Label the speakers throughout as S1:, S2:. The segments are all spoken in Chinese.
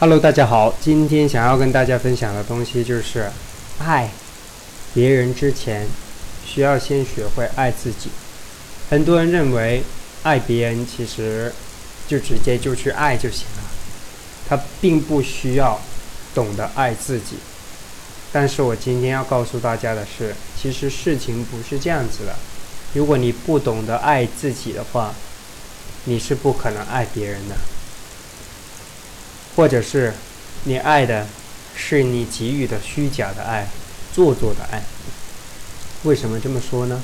S1: Hello，大家好，今天想要跟大家分享的东西就是，爱别人之前，需要先学会爱自己。很多人认为爱别人其实就直接就去爱就行了，他并不需要懂得爱自己。但是我今天要告诉大家的是，其实事情不是这样子的。如果你不懂得爱自己的话，你是不可能爱别人的。或者是你爱的是你给予的虚假的爱，做作的爱。为什么这么说呢？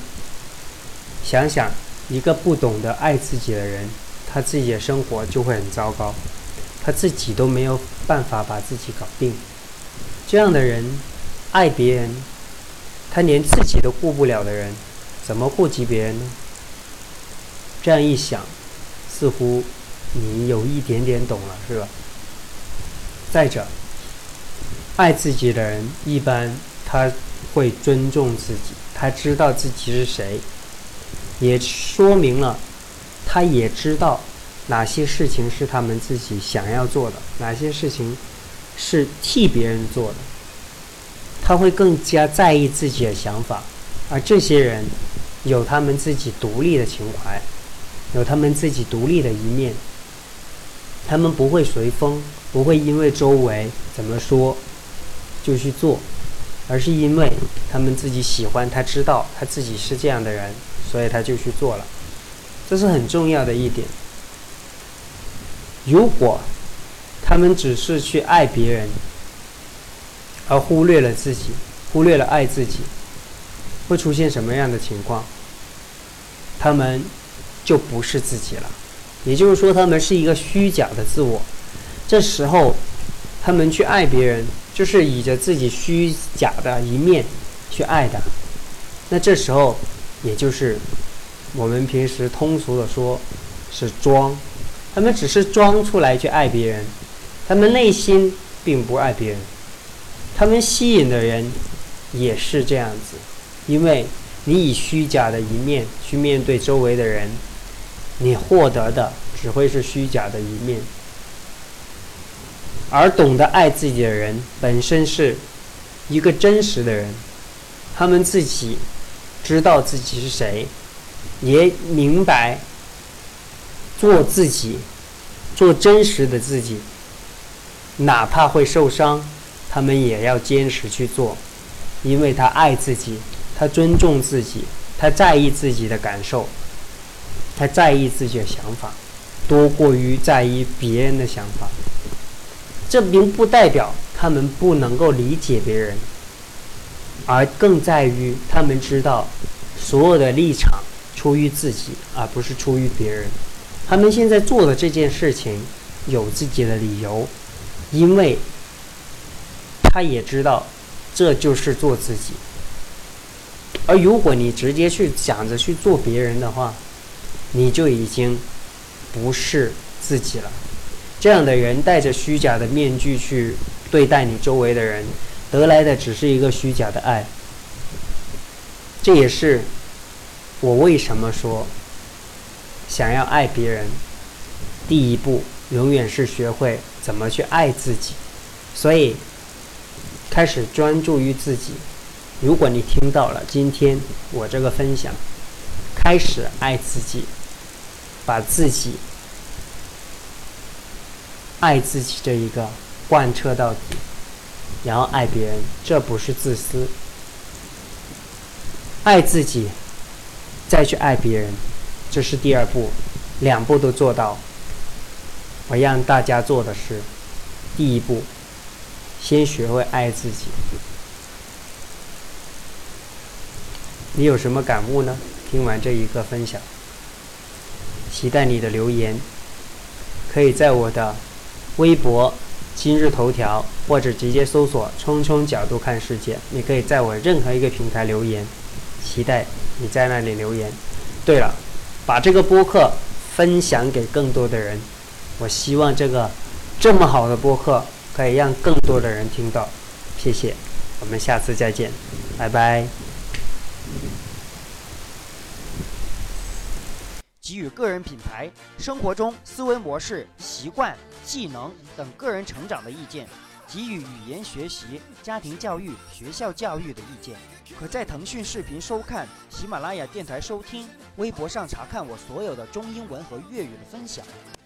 S1: 想想一个不懂得爱自己的人，他自己的生活就会很糟糕，他自己都没有办法把自己搞定。这样的人爱别人，他连自己都顾不了的人，怎么顾及别人呢？这样一想，似乎你有一点点懂了，是吧？再者，爱自己的人一般他会尊重自己，他知道自己是谁，也说明了他也知道哪些事情是他们自己想要做的，哪些事情是替别人做的，他会更加在意自己的想法，而这些人有他们自己独立的情怀，有他们自己独立的一面，他们不会随风。不会因为周围怎么说就去做，而是因为他们自己喜欢，他知道他自己是这样的人，所以他就去做了。这是很重要的一点。如果他们只是去爱别人，而忽略了自己，忽略了爱自己，会出现什么样的情况？他们就不是自己了。也就是说，他们是一个虚假的自我。这时候，他们去爱别人，就是以着自己虚假的一面去爱的。那这时候，也就是我们平时通俗的说，是装。他们只是装出来去爱别人，他们内心并不爱别人。他们吸引的人也是这样子，因为你以虚假的一面去面对周围的人，你获得的只会是虚假的一面。而懂得爱自己的人，本身是一个真实的人，他们自己知道自己是谁，也明白做自己，做真实的自己，哪怕会受伤，他们也要坚持去做，因为他爱自己，他尊重自己，他在意自己的感受，他在意自己的想法，多过于在意别人的想法。这并不代表他们不能够理解别人，而更在于他们知道所有的立场出于自己，而不是出于别人。他们现在做的这件事情有自己的理由，因为他也知道这就是做自己。而如果你直接去想着去做别人的话，你就已经不是自己了。这样的人戴着虚假的面具去对待你周围的人，得来的只是一个虚假的爱。这也是我为什么说，想要爱别人，第一步永远是学会怎么去爱自己。所以，开始专注于自己。如果你听到了今天我这个分享，开始爱自己，把自己。爱自己这一个贯彻到底，然后爱别人，这不是自私。爱自己，再去爱别人，这是第二步，两步都做到。我让大家做的是，第一步，先学会爱自己。你有什么感悟呢？听完这一个分享，期待你的留言，可以在我的。微博、今日头条，或者直接搜索“冲冲角度看世界”，你可以在我任何一个平台留言，期待你在那里留言。对了，把这个播客分享给更多的人，我希望这个这么好的播客可以让更多的人听到。谢谢，我们下次再见，拜拜。
S2: 给予个人品牌、生活中思维模式、习惯、技能等个人成长的意见，给予语言学习、家庭教育、学校教育的意见。可在腾讯视频收看、喜马拉雅电台收听、微博上查看我所有的中英文和粤语的分享。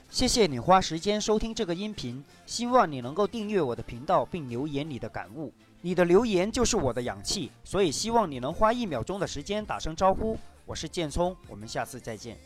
S2: 谢谢你花时间收听这个音频，希望你能够订阅我的频道并留言你的感悟。你的留言就是我的氧气，所以希望你能花一秒钟的时间打声招呼。我是建聪，我们下次再见。